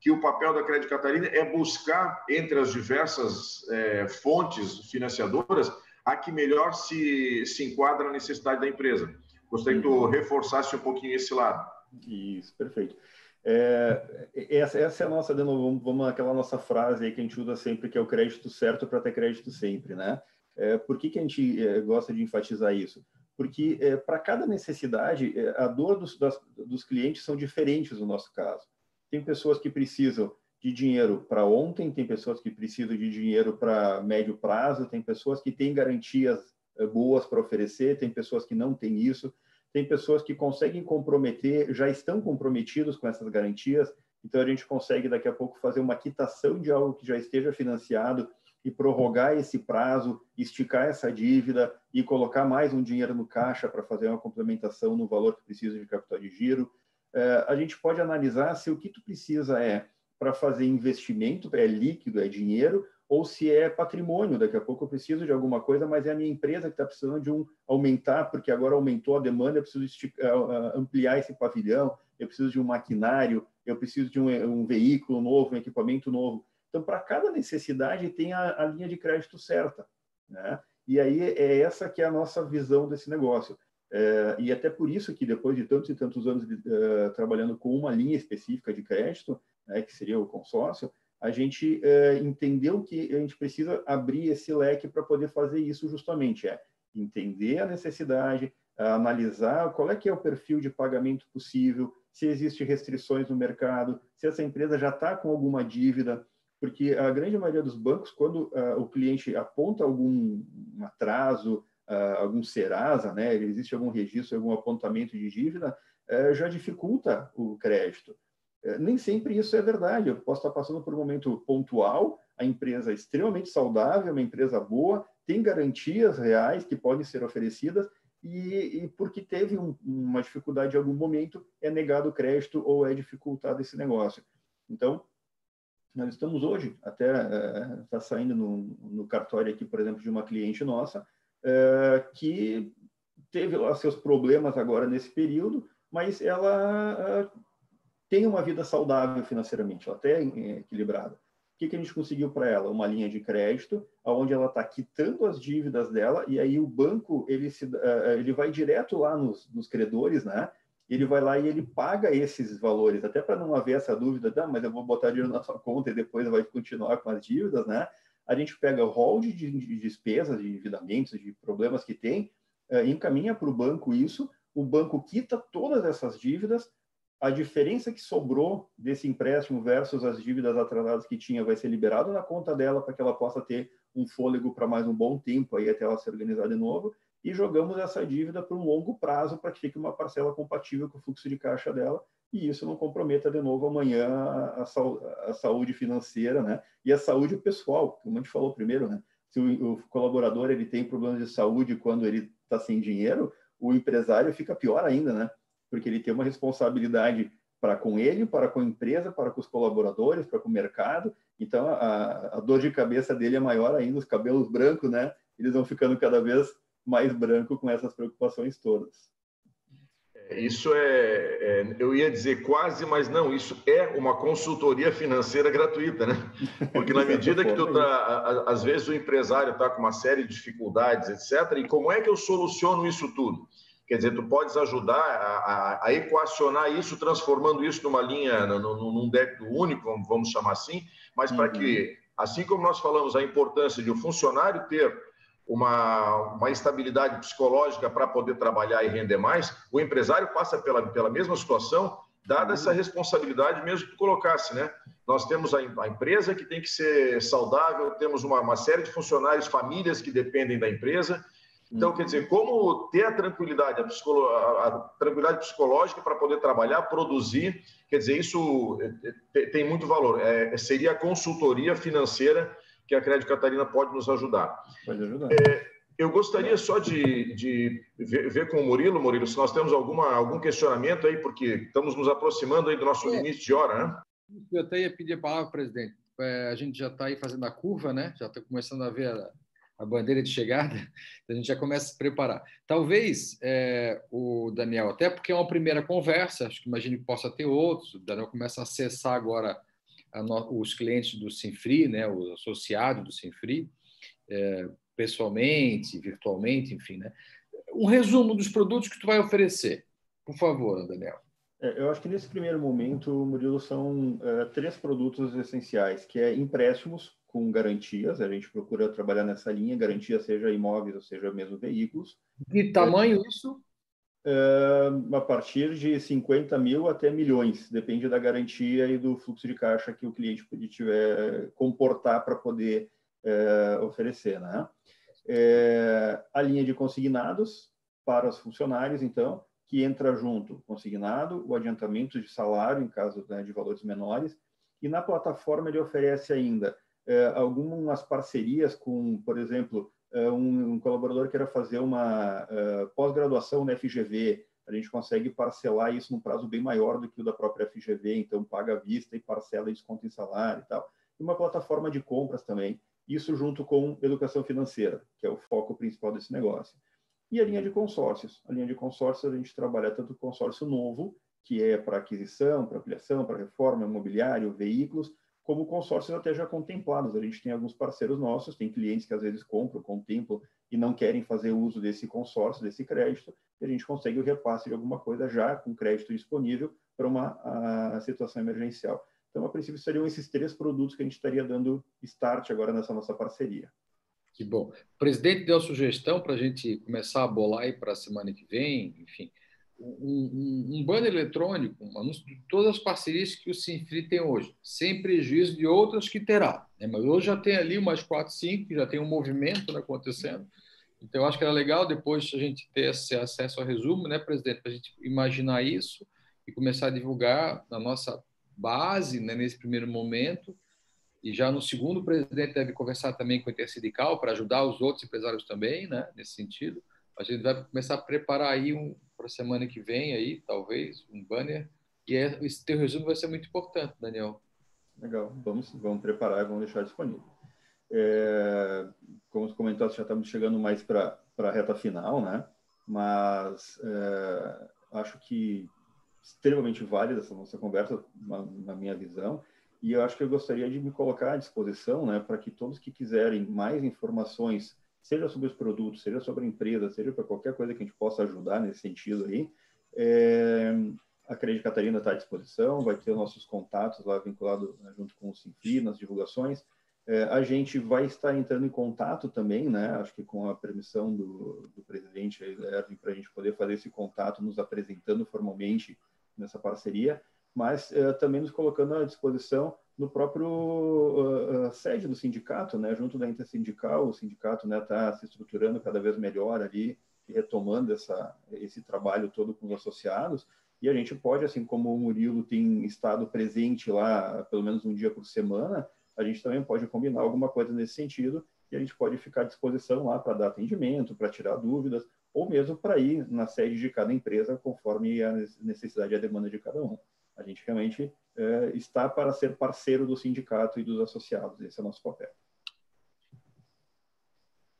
que o papel da Crédito Catarina é buscar, entre as diversas é, fontes financiadoras, a que melhor se, se enquadra a necessidade da empresa. Gostaria que tu uhum. reforçasse um pouquinho esse lado. Isso, perfeito. É, essa, essa, é a nossa, de novo, vamos, aquela nossa frase aí que a gente usa sempre, que é o crédito certo para ter crédito sempre, né? É, por que, que a gente é, gosta de enfatizar isso? Porque é, para cada necessidade, é, a dor dos, das, dos clientes são diferentes no nosso caso. Tem pessoas que precisam de dinheiro para ontem, tem pessoas que precisam de dinheiro para médio prazo, tem pessoas que têm garantias é, boas para oferecer, tem pessoas que não têm isso, tem pessoas que conseguem comprometer, já estão comprometidos com essas garantias, então a gente consegue daqui a pouco fazer uma quitação de algo que já esteja financiado e prorrogar esse prazo, esticar essa dívida e colocar mais um dinheiro no caixa para fazer uma complementação no valor que precisa de capital de giro. É, a gente pode analisar se o que tu precisa é para fazer investimento, é líquido, é dinheiro, ou se é patrimônio. Daqui a pouco eu preciso de alguma coisa, mas é a minha empresa que está precisando de um aumentar, porque agora aumentou a demanda, eu preciso esticar, ampliar esse pavilhão, eu preciso de um maquinário, eu preciso de um, um veículo novo, um equipamento novo. Então, para cada necessidade, tem a, a, linha de crédito certa. Né? E aí é essa que é a nossa visão desse negócio. É, e até por isso que depois de tantos e tantos anos de, uh, trabalhando com uma linha específica de crédito, né, que seria o consórcio, a gente uh, entendeu que a gente precisa abrir esse leque para poder fazer isso justamente, é entender a necessidade, analisar qual é que é o perfil de pagamento possível, se existem restrições no mercado, se essa empresa já está com alguma dívida, porque a grande maioria dos bancos, quando uh, o cliente aponta algum atraso, uh, algum Serasa, né, existe algum registro, algum apontamento de dívida, uh, já dificulta o crédito. Uh, nem sempre isso é verdade. Eu posso estar passando por um momento pontual, a empresa é extremamente saudável, uma empresa boa, tem garantias reais que podem ser oferecidas, e, e porque teve um, uma dificuldade em algum momento, é negado o crédito ou é dificultado esse negócio. Então, nós estamos hoje, até está é, saindo no, no, cartório aqui, por exemplo, de uma cliente nossa, é, que teve seus problemas agora nesse período, mas ela é, tem uma vida saudável financeiramente, ela até é equilibrada. O que, que a gente conseguiu para ela? Uma linha de crédito, onde ela está quitando as dívidas dela, e aí o banco ele, se, ele vai direto lá nos, nos credores, né? Ele vai lá e ele paga esses valores, até para não haver essa dúvida, ah, mas eu vou botar dinheiro na sua conta e depois vai continuar com as dívidas, né? A gente pega o rol de, de despesas, de endividamentos, de problemas que tem, uh, encaminha para o banco isso, o banco quita todas essas dívidas, a diferença que sobrou desse empréstimo versus as dívidas atrasadas que tinha vai ser liberado na conta dela para que ela possa ter um fôlego para mais um bom tempo aí até ela se organizar de novo e jogamos essa dívida por um longo prazo para que fique uma parcela compatível com o fluxo de caixa dela e isso não comprometa de novo amanhã a, a, a saúde financeira, né? E a saúde pessoal, como a gente falou primeiro, né? Se o, o colaborador ele tem problemas de saúde quando ele está sem dinheiro, o empresário fica pior ainda, né? Porque ele tem uma responsabilidade para com ele, para com a empresa, para com os colaboradores, para com o mercado. Então a, a dor de cabeça dele é maior ainda, os cabelos brancos, né? Eles vão ficando cada vez mais branco com essas preocupações todas. É, isso é, é, eu ia dizer quase, mas não, isso é uma consultoria financeira gratuita, né? Porque na medida que tu tá, às vezes o empresário está com uma série de dificuldades, etc., e como é que eu soluciono isso tudo? Quer dizer, tu podes ajudar a, a, a equacionar isso, transformando isso numa linha, num, num débito único, vamos chamar assim, mas uhum. para que, assim como nós falamos a importância de o um funcionário ter uma, uma estabilidade psicológica para poder trabalhar e render mais, o empresário passa pela, pela mesma situação, dada essa responsabilidade mesmo que colocasse, né? Nós temos a, a empresa que tem que ser saudável, temos uma, uma, série de funcionários, famílias que dependem da empresa. Então, quer dizer, como ter a tranquilidade, a, psicolo, a, tranquilidade psicológica para poder trabalhar, produzir, quer dizer, isso é, tem muito valor. É, seria a consultoria financeira que a Crédito Catarina pode nos ajudar. Pode ajudar. É, eu gostaria só de, de ver, ver, com o Murilo, Murilo, se nós temos alguma, algum questionamento aí, porque estamos nos aproximando aí do nosso é. limite de hora, né? Eu até ia pedir a palavra, presidente. É, a gente já está aí fazendo a curva, né? Já está começando a ver a, a, bandeira de chegada, então a gente já começa a se preparar. Talvez é, o Daniel, até porque é uma primeira conversa, acho que imagino que possa ter outros, o Daniel começa a acessar agora no, os clientes do Sinfri, né, os associados do Sinfri, é, pessoalmente, virtualmente, enfim, né? Um resumo dos produtos que tu vai oferecer, por favor, Daniel. É, eu acho que nesse primeiro momento, Murilo, são é, três produtos essenciais, que é empréstimos com garantias, a gente procura trabalhar nessa linha, garantia seja imóveis ou seja mesmo veículos. Que tamanho isso? A partir de 50 mil até milhões, depende da garantia e do fluxo de caixa que o cliente tiver comportar para poder uh, oferecer, né? Uh, a linha de consignados para os funcionários, então, que entra junto consignado, o adiantamento de salário em caso né, de valores menores, e na plataforma ele oferece ainda algumas parcerias com, por exemplo, um, um, colaborador queira fazer uma uh, pós-graduação na FGV, a gente consegue parcelar isso num prazo bem maior do que o da própria FGV, então paga à vista e parcela e desconto em salário e tal. E uma plataforma de compras também, isso junto com educação financeira, que é o foco principal desse negócio. E a linha de consórcios. A linha de consórcios a gente trabalha tanto consórcio novo, que é para aquisição, para ampliação, para reforma, imobiliário, veículos, como consórcios até já contemplados. A gente tem alguns parceiros nossos, tem clientes que às vezes compram, contemplam e não querem fazer uso desse consórcio, desse crédito, e a gente consegue o repasse de alguma coisa já com crédito disponível para uma situação emergencial. Então, a princípio, seriam esses três produtos que a gente estaria dando start agora nessa nossa parceria. Que bom. O presidente deu sugestão para a gente começar a bolar aí para a semana que vem, enfim, um, um, banner eletrônico, um anúncio de todas as parcerias que o Sinfri tem hoje, sem prejuízo de outras que terá. Né? Mas hoje já tem ali umas quatro, cinco, já tem um movimento né, acontecendo. Então, eu acho que era legal depois a gente ter esse acesso ao resumo, né, presidente, para a gente imaginar isso e começar a divulgar na nossa base, né, nesse primeiro momento. E já no segundo, o presidente deve conversar também com o Intersindical para ajudar os outros empresários também, né, nesse sentido. A gente vai começar a preparar aí um, para semana que vem, aí, talvez, um banner. E é, esse teu resumo vai ser muito importante, Daniel. Legal, vamos, vamos preparar e vamos deixar disponível. É, como comentou, já estamos chegando mais para a reta final, né? Mas é, acho que extremamente válida essa nossa conversa, na, na, minha visão, e eu acho que eu gostaria de me colocar à disposição, né, para que todos que quiserem mais informações, seja sobre os produtos, seja sobre a empresa, seja para qualquer coisa que a gente possa ajudar nesse sentido aí, é, a Crédito Catarina está à disposição, vai ter nossos contatos lá vinculados né, junto com o Sinfi, nas divulgações, é, a gente vai estar entrando em contato também, né? Acho que com a permissão do, do presidente Erwin, para a gente poder fazer esse contato, nos apresentando formalmente nessa parceria, mas é, também nos colocando à disposição no próprio uh, uh, sede do sindicato, né? Junto da intersindical, o sindicato está né, tá se estruturando cada vez melhor ali retomando essa, esse trabalho todo com os associados. E a gente pode, assim como o Murilo tem estado presente lá, pelo menos um dia por semana, a gente também pode combinar alguma coisa nesse sentido e a gente pode ficar à disposição lá para dar atendimento, para tirar dúvidas, ou mesmo para ir na sede de cada empresa conforme a necessidade e a demanda de cada um. A gente realmente é, está para ser parceiro do sindicato e dos associados. Esse é o nosso papel.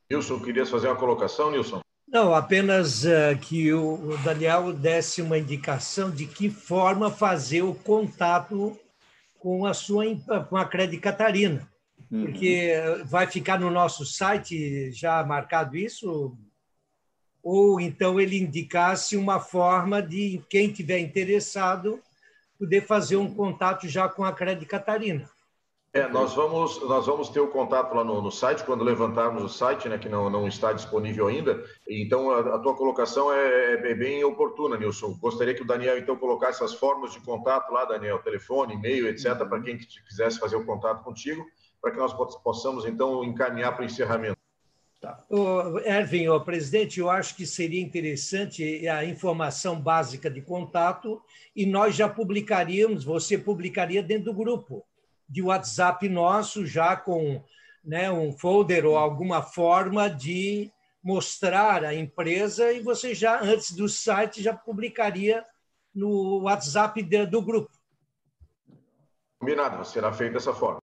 Nilson, queria fazer uma colocação, Nilson? Não, apenas uh, que o Daniel desse uma indicação de que forma fazer o contato com a sua com a Credit Catarina, uhum. porque vai ficar no nosso site já marcado isso, ou então ele indicasse uma forma de quem tiver interessado poder fazer um contato já com a Credit Catarina. É, nós vamos, nós vamos ter o contato lá no, no, site, quando levantarmos o site, né, que não, não está disponível ainda. Então, a, a tua colocação é, é, bem oportuna, Nilson. Gostaria que o Daniel, então, colocasse as formas de contato lá, Daniel, telefone, e-mail, etc., uhum. para quem quisesse fazer o contato contigo, para que nós possamos, então, encaminhar para o encerramento. Tá. O Erwin, o presidente, eu acho que seria interessante a informação básica de contato e nós já publicaríamos, você publicaria dentro do grupo de WhatsApp nosso, já com né, um folder ou alguma forma de mostrar a empresa e você já, antes do site, já publicaria no WhatsApp de, do grupo. Combinado, será feito dessa forma.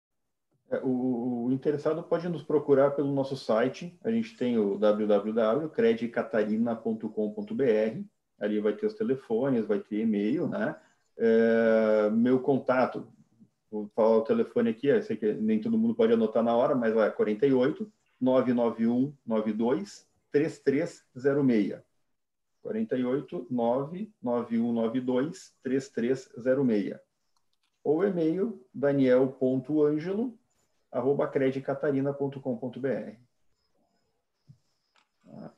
É, o, o, interessado pode nos procurar pelo nosso site. A gente tem o www.credicatarina.com.br. Ali vai ter os telefones, vai ter e-mail, né? É, meu contato, Vou falar o telefone aqui, eu sei que nem todo mundo pode anotar na hora, mas vai 48 991 92 3306. 48 991 92 3306. Ou e-mail daniel.angelo arroba credicatarina.com.br. Tá?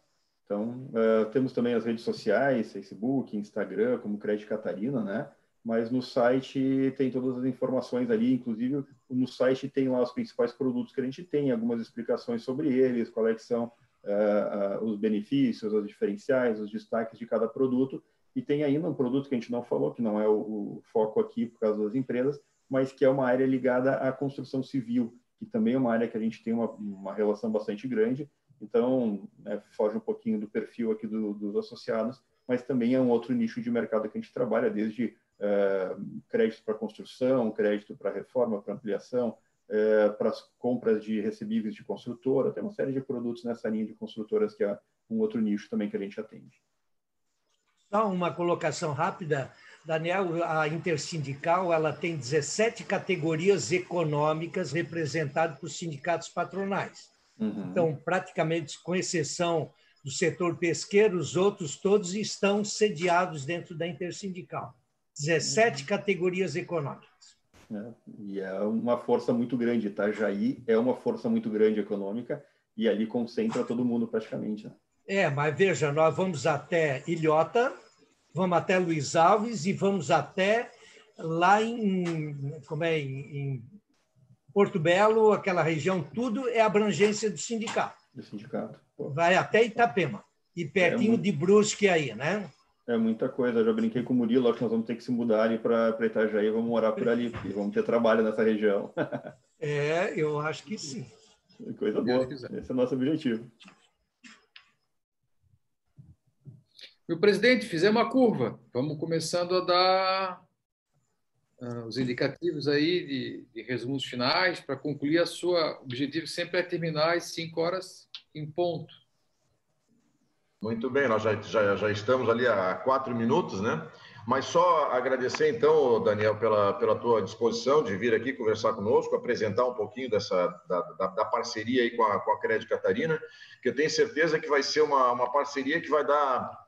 Então, uh, temos também as redes sociais, Facebook, Instagram, como Crédito Catarina, né? mas no site tem todas as informações ali, inclusive no site tem lá os principais produtos que a gente tem, algumas explicações sobre eles, quais é são uh, uh, os benefícios, os diferenciais, os destaques de cada produto, e tem ainda um produto que a gente não falou, que não é o, o foco aqui por causa das empresas, mas que é uma área ligada à construção civil, que também é uma área que a gente tem uma, uma relação bastante grande, então né, foge um pouquinho do perfil aqui do, dos associados, mas também é um outro nicho de mercado que a gente trabalha, desde é, crédito para construção, crédito para reforma, para ampliação, é, para as compras de recebíveis de construtora, tem uma série de produtos nessa linha de construtoras que é um outro nicho também que a gente atende. Só uma colocação rápida, Daniel, a intersindical ela tem 17 categorias econômicas representadas por sindicatos patronais. Uhum. Então, praticamente, com exceção do setor pesqueiro, os outros todos estão sediados dentro da intersindical. 17 uhum. categorias econômicas. É, e é uma força muito grande. Itajaí é uma força muito grande econômica e ali concentra todo mundo praticamente. Né? É, mas veja, nós vamos até Ilhota vamos até Luiz Alves e vamos até lá em, como é, em Porto Belo, aquela região, tudo é abrangência do sindicato. Do sindicato. Pô. Vai até Itapema. E pertinho é muito... de Brusque aí, né? É muita coisa. Eu já brinquei com o Murilo, acho que nós vamos ter que se mudar para Itajaí, vamos morar por ali, porque vamos ter trabalho nessa região. é, eu acho que sim. Coisa boa. Esse é o nosso objetivo. Meu presidente, fizemos uma curva. Vamos começando a dar uh, os indicativos aí de, de resumos finais para concluir a sua objetivo sempre é terminar às 5 horas em ponto. Muito bem, nós já, já, já estamos ali há quatro minutos, né? Mas só agradecer, então, Daniel, pela, pela tua disposição de vir aqui conversar conosco, apresentar um pouquinho dessa, da, da, da parceria aí com a, com a Crédito Catarina, que eu tenho certeza que vai ser uma, uma parceria que vai dar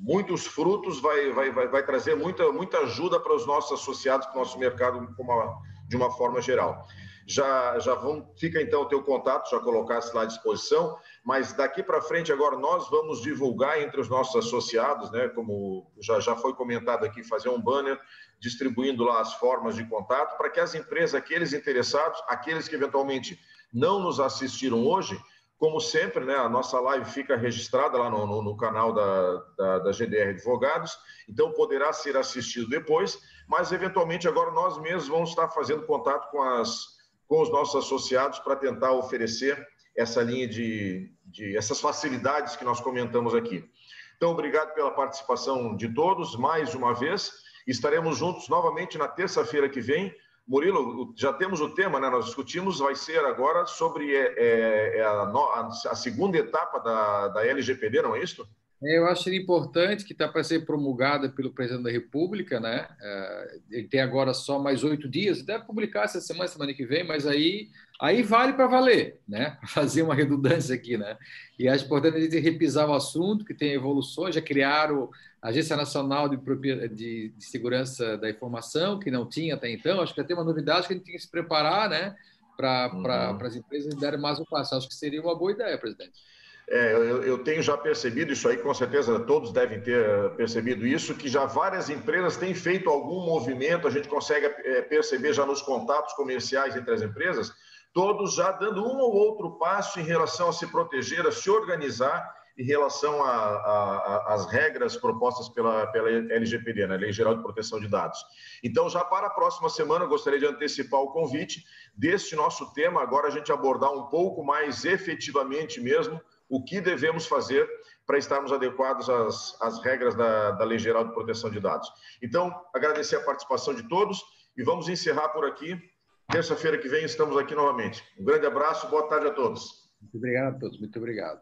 muitos frutos, vai, vai, vai, vai trazer muita, muita ajuda para os nossos associados, para o nosso mercado uma, de uma forma geral. Já, já vamos, fica então o teu contato, já colocasse lá à disposição, mas daqui para frente agora nós vamos divulgar entre os nossos associados, né, como já, já foi comentado aqui, fazer um banner distribuindo lá as formas de contato para que as empresas, aqueles interessados, aqueles que eventualmente não nos assistiram hoje, como sempre, né, a nossa live fica registrada lá no, no, no canal da, da, da, GDR Advogados, então poderá ser assistido depois, mas eventualmente agora nós mesmos vamos estar fazendo contato com, as, com os nossos associados para tentar oferecer essa linha de, de essas facilidades que nós comentamos aqui. Então, obrigado pela participação de todos mais uma vez. Estaremos juntos novamente na terça-feira que vem Murilo, já temos o tema, né? Nós discutimos, vai ser agora sobre é, é, é a, a, segunda etapa da, da LGPD, não é isso? É, eu acho importante que está para ser promulgada pelo presidente da República, né? É, ele tem agora só mais oito dias, deve publicar essa semana, semana que vem, mas aí, aí vale para valer, né? Fazer uma redundância aqui, né? E acho importante a gente repisar o assunto, que tem evoluções, já criaram Agência Nacional de, de, de, Segurança da Informação, que não tinha até então. Acho que tem uma novidade que a gente tinha que se preparar né, para uhum. as empresas darem mais um passo. Acho que seria uma boa ideia, presidente. É, eu, eu, tenho já percebido isso aí, com certeza todos devem ter percebido isso, que já várias empresas têm feito algum movimento, a gente consegue é, perceber já nos contatos comerciais entre as empresas, todos já dando um ou outro passo em relação a se proteger, a se organizar em relação às regras propostas pela, pela LGPD, né, Lei Geral de Proteção de Dados. Então, já para a próxima semana, eu gostaria de antecipar o convite deste nosso tema, agora a gente abordar um pouco mais efetivamente mesmo o que devemos fazer para estarmos adequados às, às regras da, da Lei Geral de Proteção de Dados. Então, agradecer a participação de todos e vamos encerrar por aqui. Terça-feira que vem estamos aqui novamente. Um grande abraço, boa tarde a todos. Muito obrigado a todos, muito obrigado.